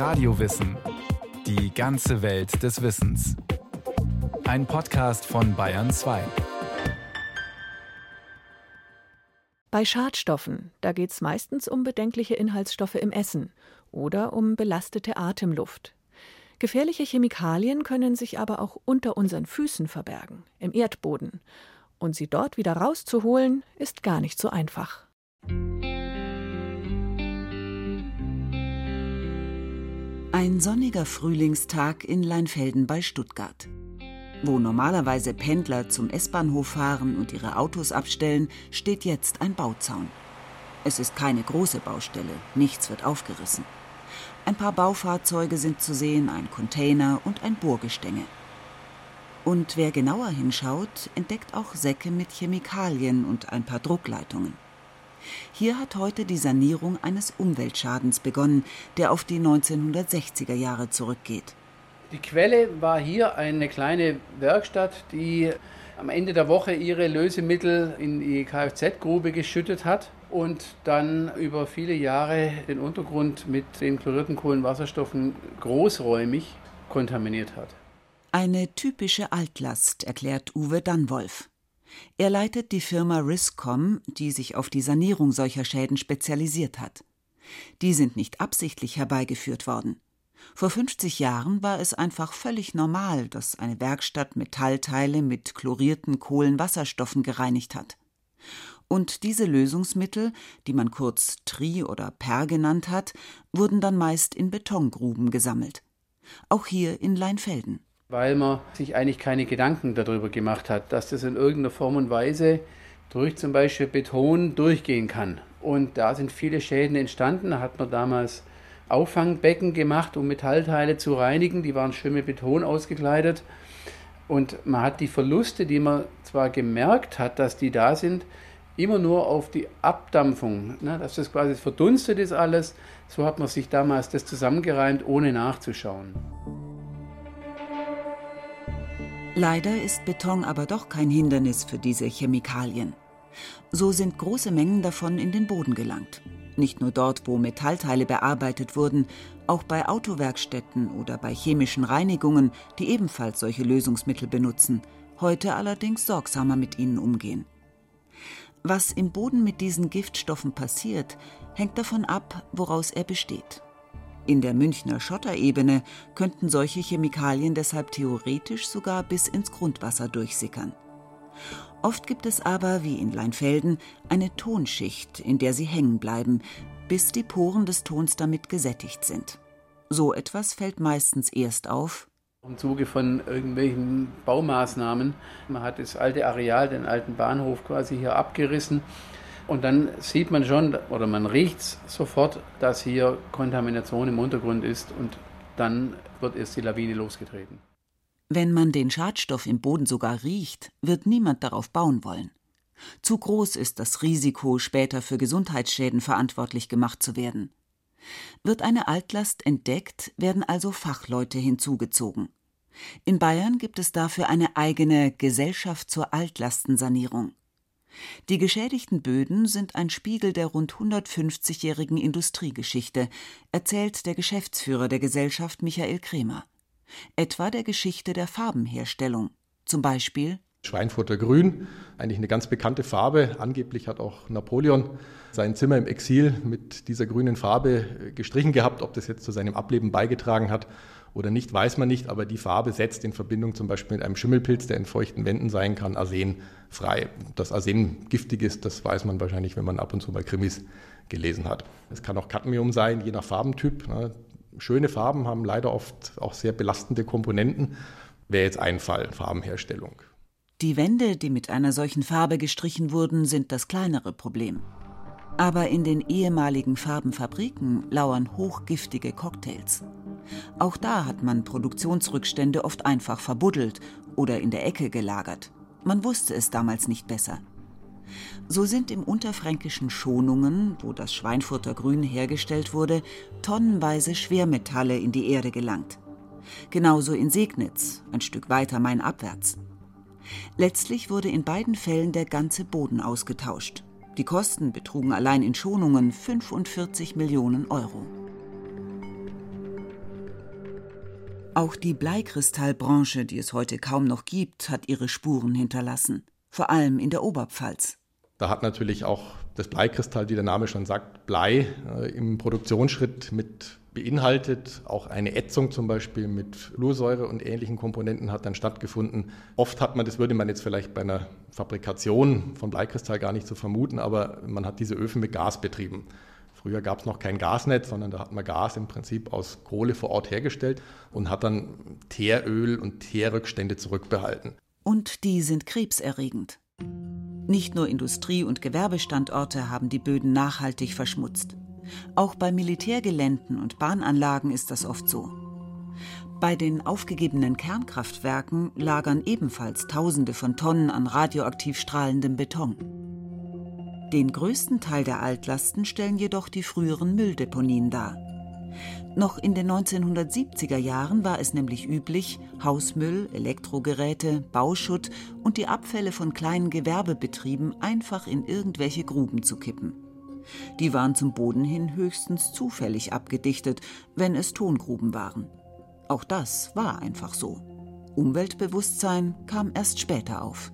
Radiowissen. Die ganze Welt des Wissens. Ein Podcast von Bayern 2. Bei Schadstoffen, da geht es meistens um bedenkliche Inhaltsstoffe im Essen oder um belastete Atemluft. Gefährliche Chemikalien können sich aber auch unter unseren Füßen verbergen, im Erdboden. Und sie dort wieder rauszuholen, ist gar nicht so einfach. Ein sonniger Frühlingstag in Leinfelden bei Stuttgart. Wo normalerweise Pendler zum S-Bahnhof fahren und ihre Autos abstellen, steht jetzt ein Bauzaun. Es ist keine große Baustelle, nichts wird aufgerissen. Ein paar Baufahrzeuge sind zu sehen, ein Container und ein Bohrgestänge. Und wer genauer hinschaut, entdeckt auch Säcke mit Chemikalien und ein paar Druckleitungen. Hier hat heute die Sanierung eines Umweltschadens begonnen, der auf die 1960er Jahre zurückgeht. Die Quelle war hier eine kleine Werkstatt, die am Ende der Woche ihre Lösemittel in die Kfz-Grube geschüttet hat und dann über viele Jahre den Untergrund mit den chlorierten Kohlenwasserstoffen großräumig kontaminiert hat. Eine typische Altlast, erklärt Uwe Dannwolf. Er leitet die Firma Riscom, die sich auf die Sanierung solcher Schäden spezialisiert hat. Die sind nicht absichtlich herbeigeführt worden. Vor 50 Jahren war es einfach völlig normal, dass eine Werkstatt Metallteile mit chlorierten Kohlenwasserstoffen gereinigt hat. Und diese Lösungsmittel, die man kurz Tri oder Per genannt hat, wurden dann meist in Betongruben gesammelt. Auch hier in Leinfelden. Weil man sich eigentlich keine Gedanken darüber gemacht hat, dass das in irgendeiner Form und Weise durch zum Beispiel Beton durchgehen kann. Und da sind viele Schäden entstanden. Da hat man damals Auffangbecken gemacht, um Metallteile zu reinigen. Die waren schön mit Beton ausgekleidet. Und man hat die Verluste, die man zwar gemerkt hat, dass die da sind, immer nur auf die Abdampfung, ne, dass das quasi verdunstet ist alles. So hat man sich damals das zusammengereimt, ohne nachzuschauen. Leider ist Beton aber doch kein Hindernis für diese Chemikalien. So sind große Mengen davon in den Boden gelangt. Nicht nur dort, wo Metallteile bearbeitet wurden, auch bei Autowerkstätten oder bei chemischen Reinigungen, die ebenfalls solche Lösungsmittel benutzen, heute allerdings sorgsamer mit ihnen umgehen. Was im Boden mit diesen Giftstoffen passiert, hängt davon ab, woraus er besteht. In der Münchner Schotterebene könnten solche Chemikalien deshalb theoretisch sogar bis ins Grundwasser durchsickern. Oft gibt es aber, wie in Leinfelden, eine Tonschicht, in der sie hängen bleiben, bis die Poren des Tons damit gesättigt sind. So etwas fällt meistens erst auf, im Zuge von irgendwelchen Baumaßnahmen. Man hat das alte Areal, den alten Bahnhof quasi hier abgerissen. Und dann sieht man schon oder man riecht sofort, dass hier Kontamination im Untergrund ist und dann wird erst die Lawine losgetreten. Wenn man den Schadstoff im Boden sogar riecht, wird niemand darauf bauen wollen. Zu groß ist das Risiko, später für Gesundheitsschäden verantwortlich gemacht zu werden. Wird eine Altlast entdeckt, werden also Fachleute hinzugezogen. In Bayern gibt es dafür eine eigene Gesellschaft zur Altlastensanierung. Die geschädigten Böden sind ein Spiegel der rund 150-jährigen Industriegeschichte, erzählt der Geschäftsführer der Gesellschaft Michael Kremer. Etwa der Geschichte der Farbenherstellung. Zum Beispiel Schweinfurter Grün, eigentlich eine ganz bekannte Farbe. Angeblich hat auch Napoleon sein Zimmer im Exil mit dieser grünen Farbe äh, gestrichen gehabt. Ob das jetzt zu seinem Ableben beigetragen hat oder nicht, weiß man nicht. Aber die Farbe setzt in Verbindung zum Beispiel mit einem Schimmelpilz, der in feuchten Wänden sein kann, Arsen frei. Dass Arsen giftig ist, das weiß man wahrscheinlich, wenn man ab und zu bei Krimis gelesen hat. Es kann auch Cadmium sein, je nach Farbentyp. Ne. Schöne Farben haben leider oft auch sehr belastende Komponenten. Wäre jetzt ein Fall, Farbenherstellung. Die Wände, die mit einer solchen Farbe gestrichen wurden, sind das kleinere Problem. Aber in den ehemaligen Farbenfabriken lauern hochgiftige Cocktails. Auch da hat man Produktionsrückstände oft einfach verbuddelt oder in der Ecke gelagert. Man wusste es damals nicht besser. So sind im unterfränkischen Schonungen, wo das Schweinfurter Grün hergestellt wurde, tonnenweise Schwermetalle in die Erde gelangt. Genauso in Segnitz, ein Stück weiter mainabwärts. Letztlich wurde in beiden Fällen der ganze Boden ausgetauscht. Die Kosten betrugen allein in Schonungen 45 Millionen Euro. Auch die Bleikristallbranche, die es heute kaum noch gibt, hat ihre Spuren hinterlassen, vor allem in der Oberpfalz. Da hat natürlich auch das Bleikristall, wie der Name schon sagt, Blei äh, im Produktionsschritt mit beinhaltet. Auch eine Ätzung zum Beispiel mit Fluorsäure und ähnlichen Komponenten hat dann stattgefunden. Oft hat man, das würde man jetzt vielleicht bei einer Fabrikation von Bleikristall gar nicht so vermuten, aber man hat diese Öfen mit Gas betrieben. Früher gab es noch kein Gasnetz, sondern da hat man Gas im Prinzip aus Kohle vor Ort hergestellt und hat dann Teeröl und Teerrückstände zurückbehalten. Und die sind krebserregend. Nicht nur Industrie- und Gewerbestandorte haben die Böden nachhaltig verschmutzt. Auch bei Militärgeländen und Bahnanlagen ist das oft so. Bei den aufgegebenen Kernkraftwerken lagern ebenfalls Tausende von Tonnen an radioaktiv strahlendem Beton. Den größten Teil der Altlasten stellen jedoch die früheren Mülldeponien dar. Noch in den 1970er Jahren war es nämlich üblich, Hausmüll, Elektrogeräte, Bauschutt und die Abfälle von kleinen Gewerbebetrieben einfach in irgendwelche Gruben zu kippen. Die waren zum Boden hin höchstens zufällig abgedichtet, wenn es Tongruben waren. Auch das war einfach so. Umweltbewusstsein kam erst später auf.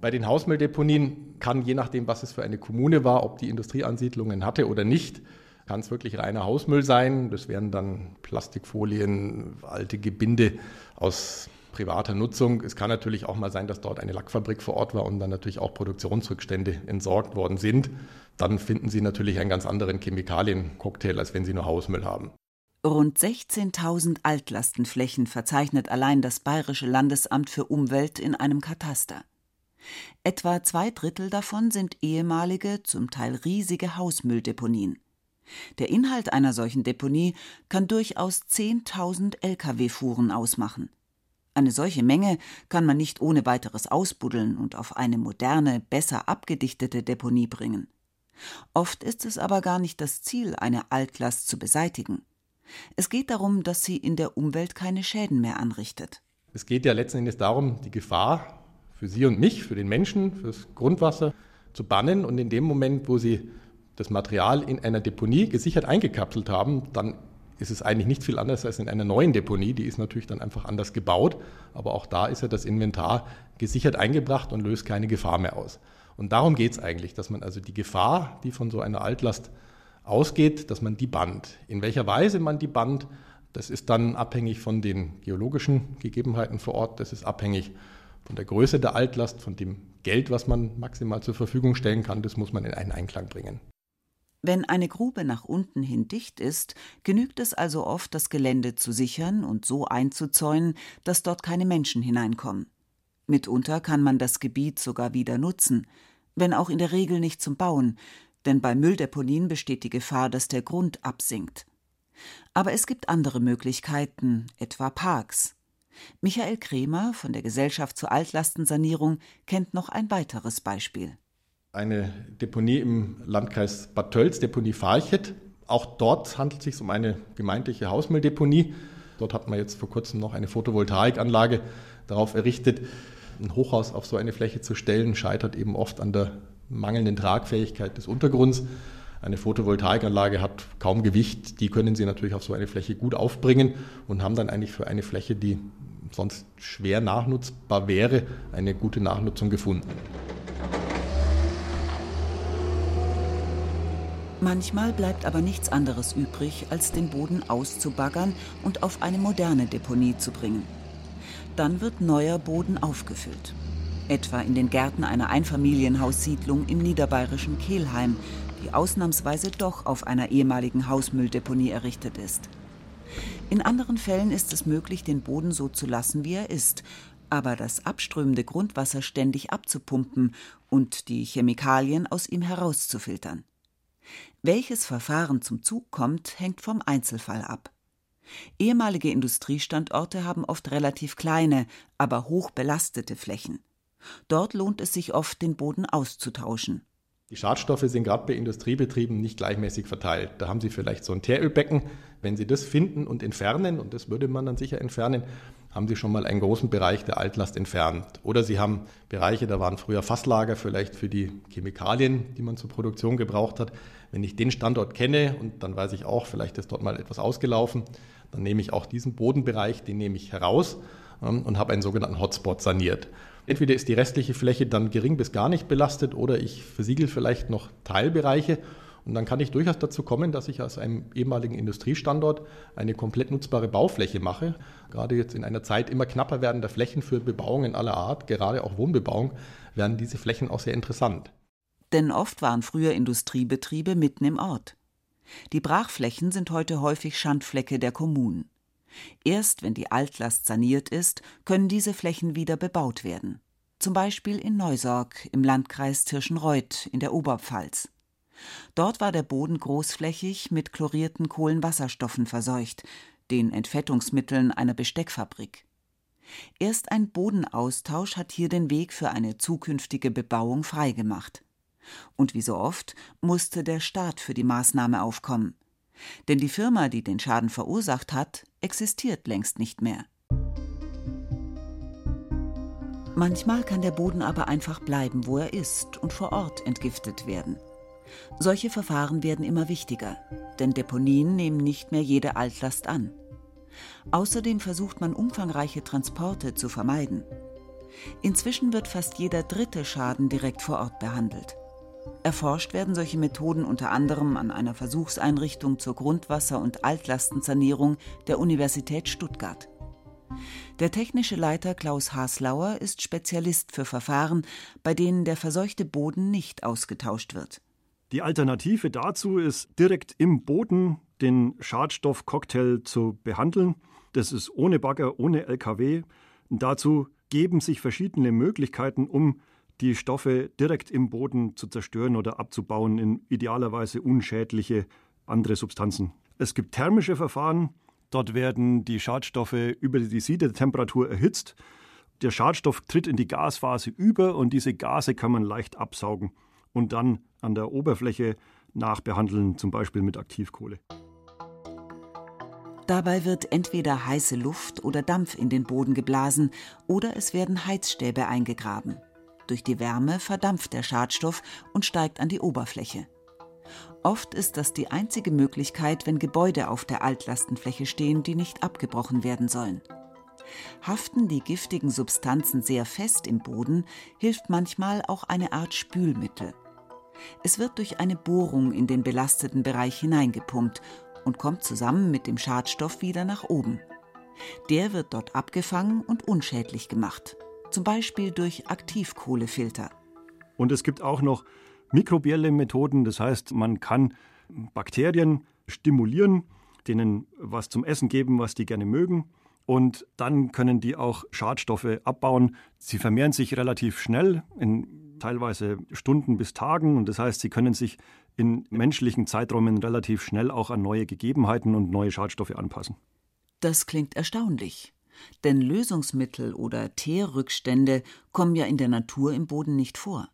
Bei den Hausmülldeponien kann, je nachdem, was es für eine Kommune war, ob die Industrieansiedlungen hatte oder nicht, kann es wirklich reiner Hausmüll sein. Das wären dann Plastikfolien, alte Gebinde aus privater Nutzung. Es kann natürlich auch mal sein, dass dort eine Lackfabrik vor Ort war und dann natürlich auch Produktionsrückstände entsorgt worden sind. Dann finden Sie natürlich einen ganz anderen Chemikaliencocktail, als wenn Sie nur Hausmüll haben. Rund 16.000 Altlastenflächen verzeichnet allein das Bayerische Landesamt für Umwelt in einem Kataster. Etwa zwei Drittel davon sind ehemalige, zum Teil riesige Hausmülldeponien. Der Inhalt einer solchen Deponie kann durchaus 10.000 Lkw-Fuhren ausmachen. Eine solche Menge kann man nicht ohne weiteres ausbuddeln und auf eine moderne, besser abgedichtete Deponie bringen. Oft ist es aber gar nicht das Ziel, eine Altlast zu beseitigen. Es geht darum, dass sie in der Umwelt keine Schäden mehr anrichtet. Es geht ja letzten Endes darum, die Gefahr für Sie und mich, für den Menschen, für das Grundwasser zu bannen. Und in dem Moment, wo Sie das Material in einer Deponie gesichert eingekapselt haben, dann ist es eigentlich nicht viel anders als in einer neuen Deponie. Die ist natürlich dann einfach anders gebaut, aber auch da ist ja das Inventar gesichert eingebracht und löst keine Gefahr mehr aus. Und darum geht es eigentlich, dass man also die Gefahr, die von so einer Altlast ausgeht, dass man die bannt. In welcher Weise man die bannt, das ist dann abhängig von den geologischen Gegebenheiten vor Ort, das ist abhängig von der Größe der Altlast, von dem Geld, was man maximal zur Verfügung stellen kann, das muss man in einen Einklang bringen. Wenn eine Grube nach unten hin dicht ist, genügt es also oft, das Gelände zu sichern und so einzuzäunen, dass dort keine Menschen hineinkommen. Mitunter kann man das Gebiet sogar wieder nutzen, wenn auch in der Regel nicht zum Bauen, denn bei Mülldeponien besteht die Gefahr, dass der Grund absinkt. Aber es gibt andere Möglichkeiten, etwa Parks. Michael Kremer von der Gesellschaft zur Altlastensanierung kennt noch ein weiteres Beispiel. Eine Deponie im Landkreis Bad Tölz, Deponie Farchet. Auch dort handelt es sich um eine gemeindliche Hausmülldeponie. Dort hat man jetzt vor kurzem noch eine Photovoltaikanlage darauf errichtet, ein Hochhaus auf so eine Fläche zu stellen, scheitert eben oft an der mangelnden Tragfähigkeit des Untergrunds. Eine Photovoltaikanlage hat kaum Gewicht, die können Sie natürlich auf so eine Fläche gut aufbringen und haben dann eigentlich für eine Fläche, die sonst schwer nachnutzbar wäre, eine gute Nachnutzung gefunden. Manchmal bleibt aber nichts anderes übrig, als den Boden auszubaggern und auf eine moderne Deponie zu bringen. Dann wird neuer Boden aufgefüllt. Etwa in den Gärten einer Einfamilienhaussiedlung im niederbayerischen Kehlheim, die ausnahmsweise doch auf einer ehemaligen Hausmülldeponie errichtet ist. In anderen Fällen ist es möglich, den Boden so zu lassen, wie er ist, aber das abströmende Grundwasser ständig abzupumpen und die Chemikalien aus ihm herauszufiltern. Welches Verfahren zum Zug kommt, hängt vom Einzelfall ab. Ehemalige Industriestandorte haben oft relativ kleine, aber hoch belastete Flächen. Dort lohnt es sich oft, den Boden auszutauschen. Die Schadstoffe sind gerade bei Industriebetrieben nicht gleichmäßig verteilt. Da haben Sie vielleicht so ein Teerölbecken. Wenn Sie das finden und entfernen, und das würde man dann sicher entfernen, haben Sie schon mal einen großen Bereich der Altlast entfernt. Oder Sie haben Bereiche, da waren früher Fasslager vielleicht für die Chemikalien, die man zur Produktion gebraucht hat. wenn ich den Standort kenne und dann weiß ich auch, vielleicht ist dort mal etwas ausgelaufen, dann nehme ich auch diesen Bodenbereich, den nehme ich heraus ähm, und habe einen sogenannten Hotspot saniert. Entweder ist die restliche Fläche dann gering bis gar nicht belastet oder ich versiegel vielleicht noch Teilbereiche und dann kann ich durchaus dazu kommen, dass ich aus einem ehemaligen Industriestandort eine komplett nutzbare Baufläche mache. Gerade jetzt in einer Zeit immer knapper werdender Flächen für Bebauungen aller Art, gerade auch Wohnbebauung, werden diese Flächen auch sehr interessant. Denn oft waren früher Industriebetriebe mitten im Ort. Die Brachflächen sind heute häufig Schandflecke der Kommunen. Erst wenn die Altlast saniert ist, können diese Flächen wieder bebaut werden. Zum Beispiel in Neusorg im Landkreis Tirschenreuth in der Oberpfalz. Dort war der Boden großflächig mit chlorierten Kohlenwasserstoffen verseucht, den Entfettungsmitteln einer Besteckfabrik. Erst ein Bodenaustausch hat hier den Weg für eine zukünftige Bebauung freigemacht. Und wie so oft musste der Staat für die Maßnahme aufkommen. Denn die Firma, die den Schaden verursacht hat, existiert längst nicht mehr. Manchmal kann der Boden aber einfach bleiben, wo er ist und vor Ort entgiftet werden. Solche Verfahren werden immer wichtiger, denn Deponien nehmen nicht mehr jede Altlast an. Außerdem versucht man umfangreiche Transporte zu vermeiden. Inzwischen wird fast jeder dritte Schaden direkt vor Ort behandelt. Erforscht werden solche Methoden unter anderem an einer Versuchseinrichtung zur Grundwasser- und Altlastensanierung der Universität Stuttgart. Der technische Leiter Klaus Haslauer ist Spezialist für Verfahren, bei denen der verseuchte Boden nicht ausgetauscht wird. Die Alternative dazu ist, direkt im Boden den Schadstoffcocktail zu behandeln. Das ist ohne Bagger, ohne LKW. Dazu geben sich verschiedene Möglichkeiten, um die Stoffe direkt im Boden zu zerstören oder abzubauen in idealerweise unschädliche andere Substanzen. Es gibt thermische Verfahren. Dort werden die Schadstoffe über die Siedetemperatur erhitzt. Der Schadstoff tritt in die Gasphase über und diese Gase kann man leicht absaugen und dann an der Oberfläche nachbehandeln, zum Beispiel mit Aktivkohle. Dabei wird entweder heiße Luft oder Dampf in den Boden geblasen oder es werden Heizstäbe eingegraben. Durch die Wärme verdampft der Schadstoff und steigt an die Oberfläche. Oft ist das die einzige Möglichkeit, wenn Gebäude auf der Altlastenfläche stehen, die nicht abgebrochen werden sollen. Haften die giftigen Substanzen sehr fest im Boden, hilft manchmal auch eine Art Spülmittel. Es wird durch eine Bohrung in den belasteten Bereich hineingepumpt und kommt zusammen mit dem Schadstoff wieder nach oben. Der wird dort abgefangen und unschädlich gemacht, zum Beispiel durch Aktivkohlefilter. Und es gibt auch noch mikrobielle Methoden, das heißt, man kann Bakterien stimulieren, denen was zum Essen geben, was die gerne mögen. Und dann können die auch Schadstoffe abbauen. Sie vermehren sich relativ schnell in teilweise Stunden bis Tagen. Und das heißt, sie können sich in menschlichen Zeiträumen relativ schnell auch an neue Gegebenheiten und neue Schadstoffe anpassen. Das klingt erstaunlich. Denn Lösungsmittel oder Teerrückstände kommen ja in der Natur im Boden nicht vor.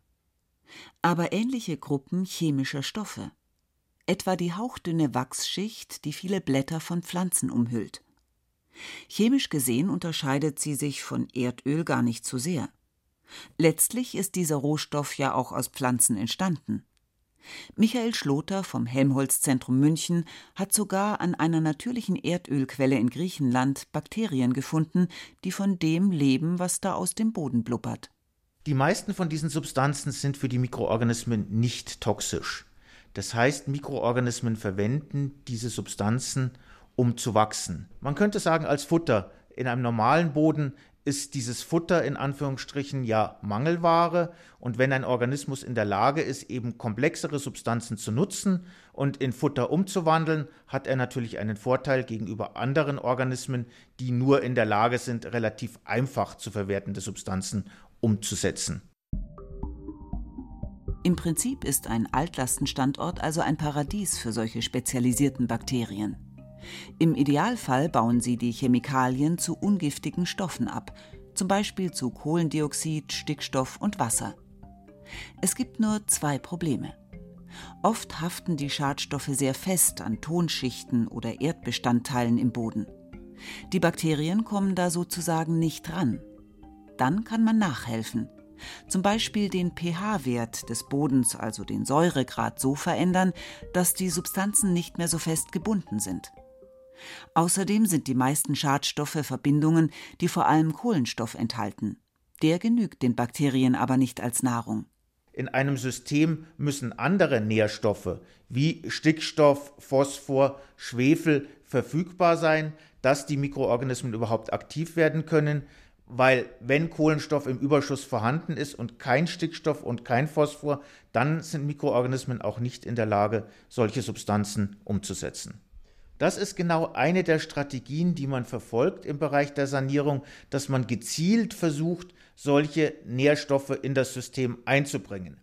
Aber ähnliche Gruppen chemischer Stoffe. Etwa die hauchdünne Wachsschicht, die viele Blätter von Pflanzen umhüllt. Chemisch gesehen unterscheidet sie sich von Erdöl gar nicht so sehr. Letztlich ist dieser Rohstoff ja auch aus Pflanzen entstanden. Michael Schloter vom Helmholtz-Zentrum München hat sogar an einer natürlichen Erdölquelle in Griechenland Bakterien gefunden, die von dem leben, was da aus dem Boden blubbert. Die meisten von diesen Substanzen sind für die Mikroorganismen nicht toxisch. Das heißt, Mikroorganismen verwenden diese Substanzen, um zu wachsen. Man könnte sagen, als Futter. In einem normalen Boden ist dieses Futter in Anführungsstrichen ja Mangelware. Und wenn ein Organismus in der Lage ist, eben komplexere Substanzen zu nutzen und in Futter umzuwandeln, hat er natürlich einen Vorteil gegenüber anderen Organismen, die nur in der Lage sind, relativ einfach zu verwertende Substanzen umzusetzen. Im Prinzip ist ein Altlastenstandort also ein Paradies für solche spezialisierten Bakterien. Im Idealfall bauen sie die Chemikalien zu ungiftigen Stoffen ab, zum Beispiel zu Kohlendioxid, Stickstoff und Wasser. Es gibt nur zwei Probleme. Oft haften die Schadstoffe sehr fest an Tonschichten oder Erdbestandteilen im Boden. Die Bakterien kommen da sozusagen nicht ran. Dann kann man nachhelfen. Zum Beispiel den pH-Wert des Bodens, also den Säuregrad, so verändern, dass die Substanzen nicht mehr so fest gebunden sind. Außerdem sind die meisten Schadstoffe Verbindungen, die vor allem Kohlenstoff enthalten. Der genügt den Bakterien aber nicht als Nahrung. In einem System müssen andere Nährstoffe wie Stickstoff, Phosphor, Schwefel verfügbar sein, dass die Mikroorganismen überhaupt aktiv werden können, weil wenn Kohlenstoff im Überschuss vorhanden ist und kein Stickstoff und kein Phosphor, dann sind Mikroorganismen auch nicht in der Lage, solche Substanzen umzusetzen. Das ist genau eine der Strategien, die man verfolgt im Bereich der Sanierung, dass man gezielt versucht, solche Nährstoffe in das System einzubringen.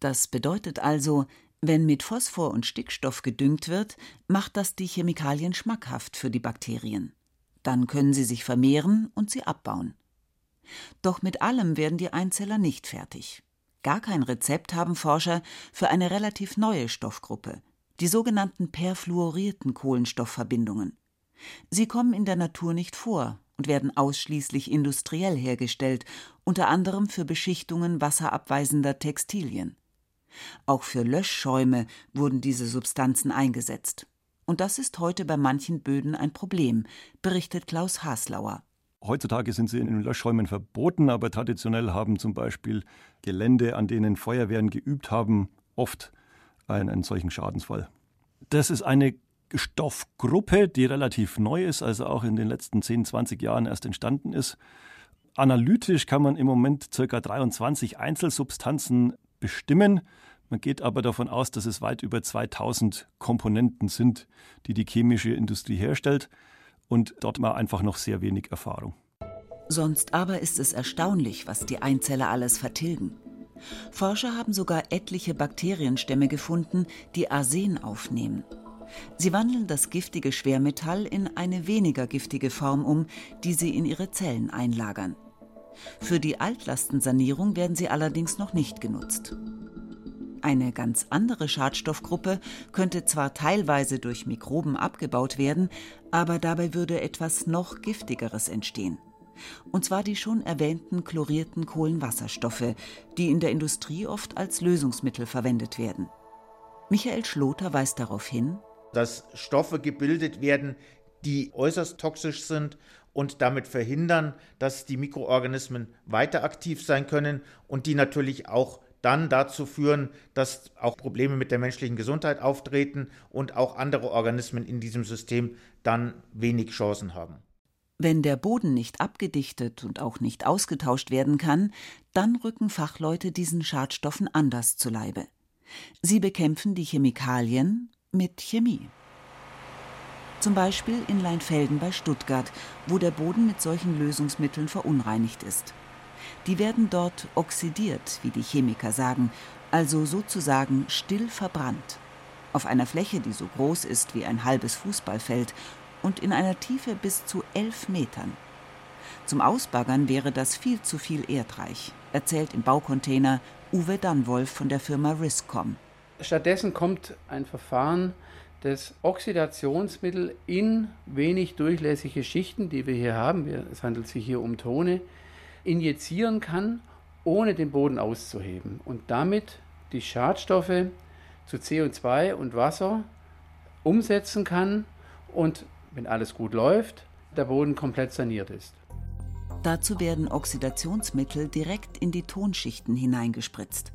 Das bedeutet also, wenn mit Phosphor und Stickstoff gedüngt wird, macht das die Chemikalien schmackhaft für die Bakterien. Dann können sie sich vermehren und sie abbauen. Doch mit allem werden die Einzeller nicht fertig. Gar kein Rezept haben Forscher für eine relativ neue Stoffgruppe, die sogenannten perfluorierten Kohlenstoffverbindungen. Sie kommen in der Natur nicht vor und werden ausschließlich industriell hergestellt, unter anderem für Beschichtungen wasserabweisender Textilien. Auch für Löschschäume wurden diese Substanzen eingesetzt. Und das ist heute bei manchen Böden ein Problem, berichtet Klaus Haslauer. Heutzutage sind sie in den Löschschäumen verboten, aber traditionell haben zum Beispiel Gelände, an denen Feuerwehren geübt haben, oft einen, einen solchen Schadensfall. Das ist eine Stoffgruppe, die relativ neu ist, also auch in den letzten 10, 20 Jahren erst entstanden ist. Analytisch kann man im Moment ca. 23 Einzelsubstanzen bestimmen. Man geht aber davon aus, dass es weit über 2000 Komponenten sind, die die chemische Industrie herstellt. Und dort war einfach noch sehr wenig Erfahrung. Sonst aber ist es erstaunlich, was die Einzeller alles vertilgen. Forscher haben sogar etliche Bakterienstämme gefunden, die Arsen aufnehmen. Sie wandeln das giftige Schwermetall in eine weniger giftige Form um, die sie in ihre Zellen einlagern. Für die Altlastensanierung werden sie allerdings noch nicht genutzt. Eine ganz andere Schadstoffgruppe könnte zwar teilweise durch Mikroben abgebaut werden, aber dabei würde etwas noch Giftigeres entstehen und zwar die schon erwähnten chlorierten Kohlenwasserstoffe, die in der Industrie oft als Lösungsmittel verwendet werden. Michael Schloter weist darauf hin, dass Stoffe gebildet werden, die äußerst toxisch sind und damit verhindern, dass die Mikroorganismen weiter aktiv sein können und die natürlich auch dann dazu führen, dass auch Probleme mit der menschlichen Gesundheit auftreten und auch andere Organismen in diesem System dann wenig Chancen haben. Wenn der Boden nicht abgedichtet und auch nicht ausgetauscht werden kann, dann rücken Fachleute diesen Schadstoffen anders zu Leibe. Sie bekämpfen die Chemikalien mit Chemie. Zum Beispiel in Leinfelden bei Stuttgart, wo der Boden mit solchen Lösungsmitteln verunreinigt ist. Die werden dort oxidiert, wie die Chemiker sagen, also sozusagen still verbrannt. Auf einer Fläche, die so groß ist wie ein halbes Fußballfeld und in einer Tiefe bis zu elf Metern. Zum Ausbaggern wäre das viel zu viel erdreich, erzählt im Baucontainer Uwe Dannwolf von der Firma Riscom. Stattdessen kommt ein Verfahren, das Oxidationsmittel in wenig durchlässige Schichten, die wir hier haben, es handelt sich hier um Tone, injizieren kann, ohne den Boden auszuheben und damit die Schadstoffe zu CO2 und Wasser umsetzen kann und wenn alles gut läuft, der Boden komplett saniert ist. Dazu werden Oxidationsmittel direkt in die Tonschichten hineingespritzt.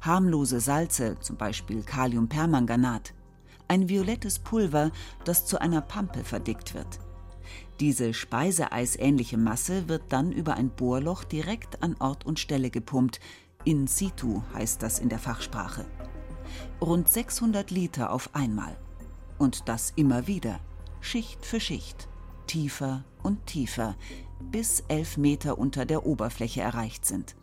Harmlose Salze, zum Beispiel Kaliumpermanganat. Ein violettes Pulver, das zu einer Pampe verdickt wird. Diese speiseeisähnliche Masse wird dann über ein Bohrloch direkt an Ort und Stelle gepumpt. In situ heißt das in der Fachsprache. Rund 600 Liter auf einmal. Und das immer wieder. Schicht für Schicht, tiefer und tiefer, bis elf Meter unter der Oberfläche erreicht sind.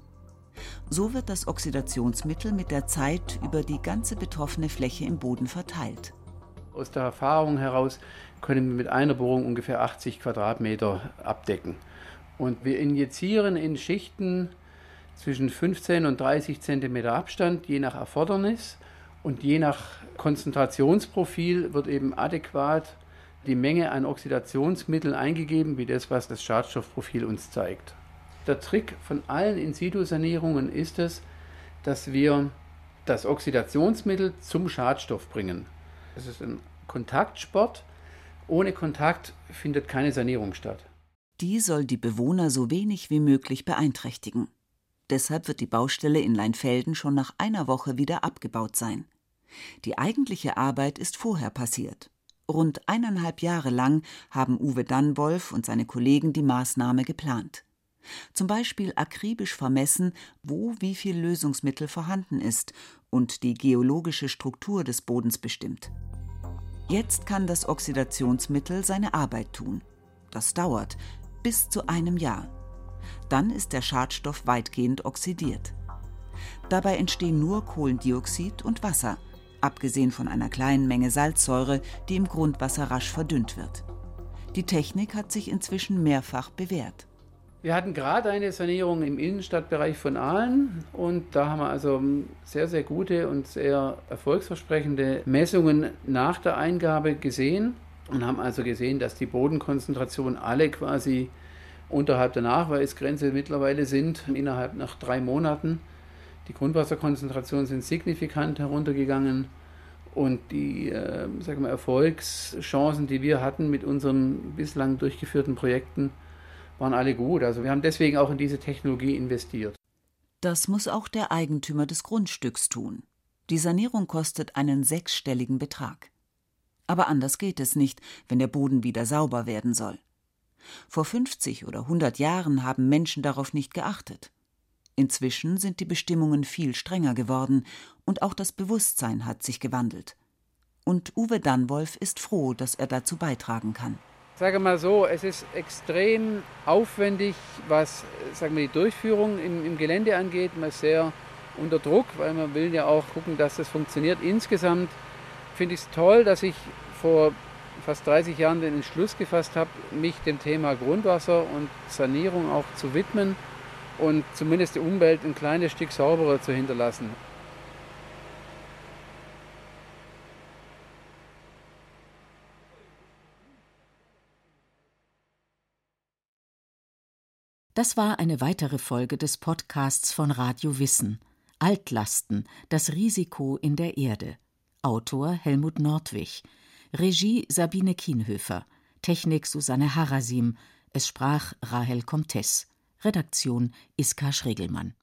So wird das Oxidationsmittel mit der Zeit über die ganze betroffene Fläche im Boden verteilt. Aus der Erfahrung heraus können wir mit einer Bohrung ungefähr 80 Quadratmeter abdecken. Und wir injizieren in Schichten zwischen 15 und 30 Zentimeter Abstand, je nach Erfordernis. Und je nach Konzentrationsprofil wird eben adäquat die Menge an Oxidationsmitteln eingegeben, wie das, was das Schadstoffprofil uns zeigt. der Trick von allen In-situ-Sanierungen ist es, dass wir das Oxidationsmittel zum Schadstoff bringen. Es ist ein Kontaktsport. Ohne Kontakt findet keine Sanierung statt. Die soll die Bewohner so wenig wie möglich beeinträchtigen. Deshalb wird die Baustelle in Leinfelden schon nach einer Woche wieder abgebaut sein. Die eigentliche Arbeit ist vorher passiert. Rund eineinhalb Jahre lang haben Uwe Dannwolf und seine Kollegen die Maßnahme geplant. Zum Beispiel akribisch vermessen, wo wie viel Lösungsmittel vorhanden ist und die geologische Struktur des Bodens bestimmt. Jetzt kann das Oxidationsmittel seine Arbeit tun. Das dauert bis zu einem Jahr. Dann ist der Schadstoff weitgehend oxidiert. Dabei entstehen nur Kohlendioxid und Wasser, abgesehen von einer kleinen Menge Salzsäure, die im Grundwasser rasch verdünnt wird. Die Technik hat sich inzwischen mehrfach bewährt. Wir hatten gerade eine Sanierung im Innenstadtbereich von Aalen und da haben wir also sehr, sehr gute und sehr erfolgsversprechende Messungen nach der Eingabe gesehen und haben also gesehen, dass die Bodenkonzentrationen alle quasi unterhalb der Nachweisgrenze mittlerweile sind, innerhalb nach drei Monaten. Die Grundwasserkonzentrationen sind signifikant heruntergegangen und die äh, sagen wir, Erfolgschancen, die wir hatten mit unseren bislang durchgeführten Projekten, waren alle gut. Also wir haben deswegen auch in diese Technologie investiert. Das muss auch der Eigentümer des Grundstücks tun. Die Sanierung kostet einen sechsstelligen Betrag. Aber anders geht es nicht, wenn der Boden wieder sauber werden soll. Vor 50 oder 100 Jahren haben Menschen darauf nicht geachtet. Inzwischen sind die Bestimmungen viel strenger geworden und auch das Bewusstsein hat sich gewandelt. Und Uwe Dannwolf ist froh, dass er dazu beitragen kann. Sage mal so, es ist extrem aufwendig, was sagen wir, die Durchführung im, im Gelände angeht. Man ist sehr unter Druck, weil man will ja auch gucken, dass das funktioniert. Insgesamt finde ich es toll, dass ich vor fast 30 Jahren den Entschluss gefasst habe, mich dem Thema Grundwasser und Sanierung auch zu widmen und zumindest die Umwelt ein kleines Stück sauberer zu hinterlassen. Das war eine weitere Folge des Podcasts von Radio Wissen. Altlasten, das Risiko in der Erde. Autor Helmut Nordwig. Regie Sabine Kienhöfer. Technik Susanne Harasim. Es sprach Rahel Comtes. Redaktion Iska Schregelmann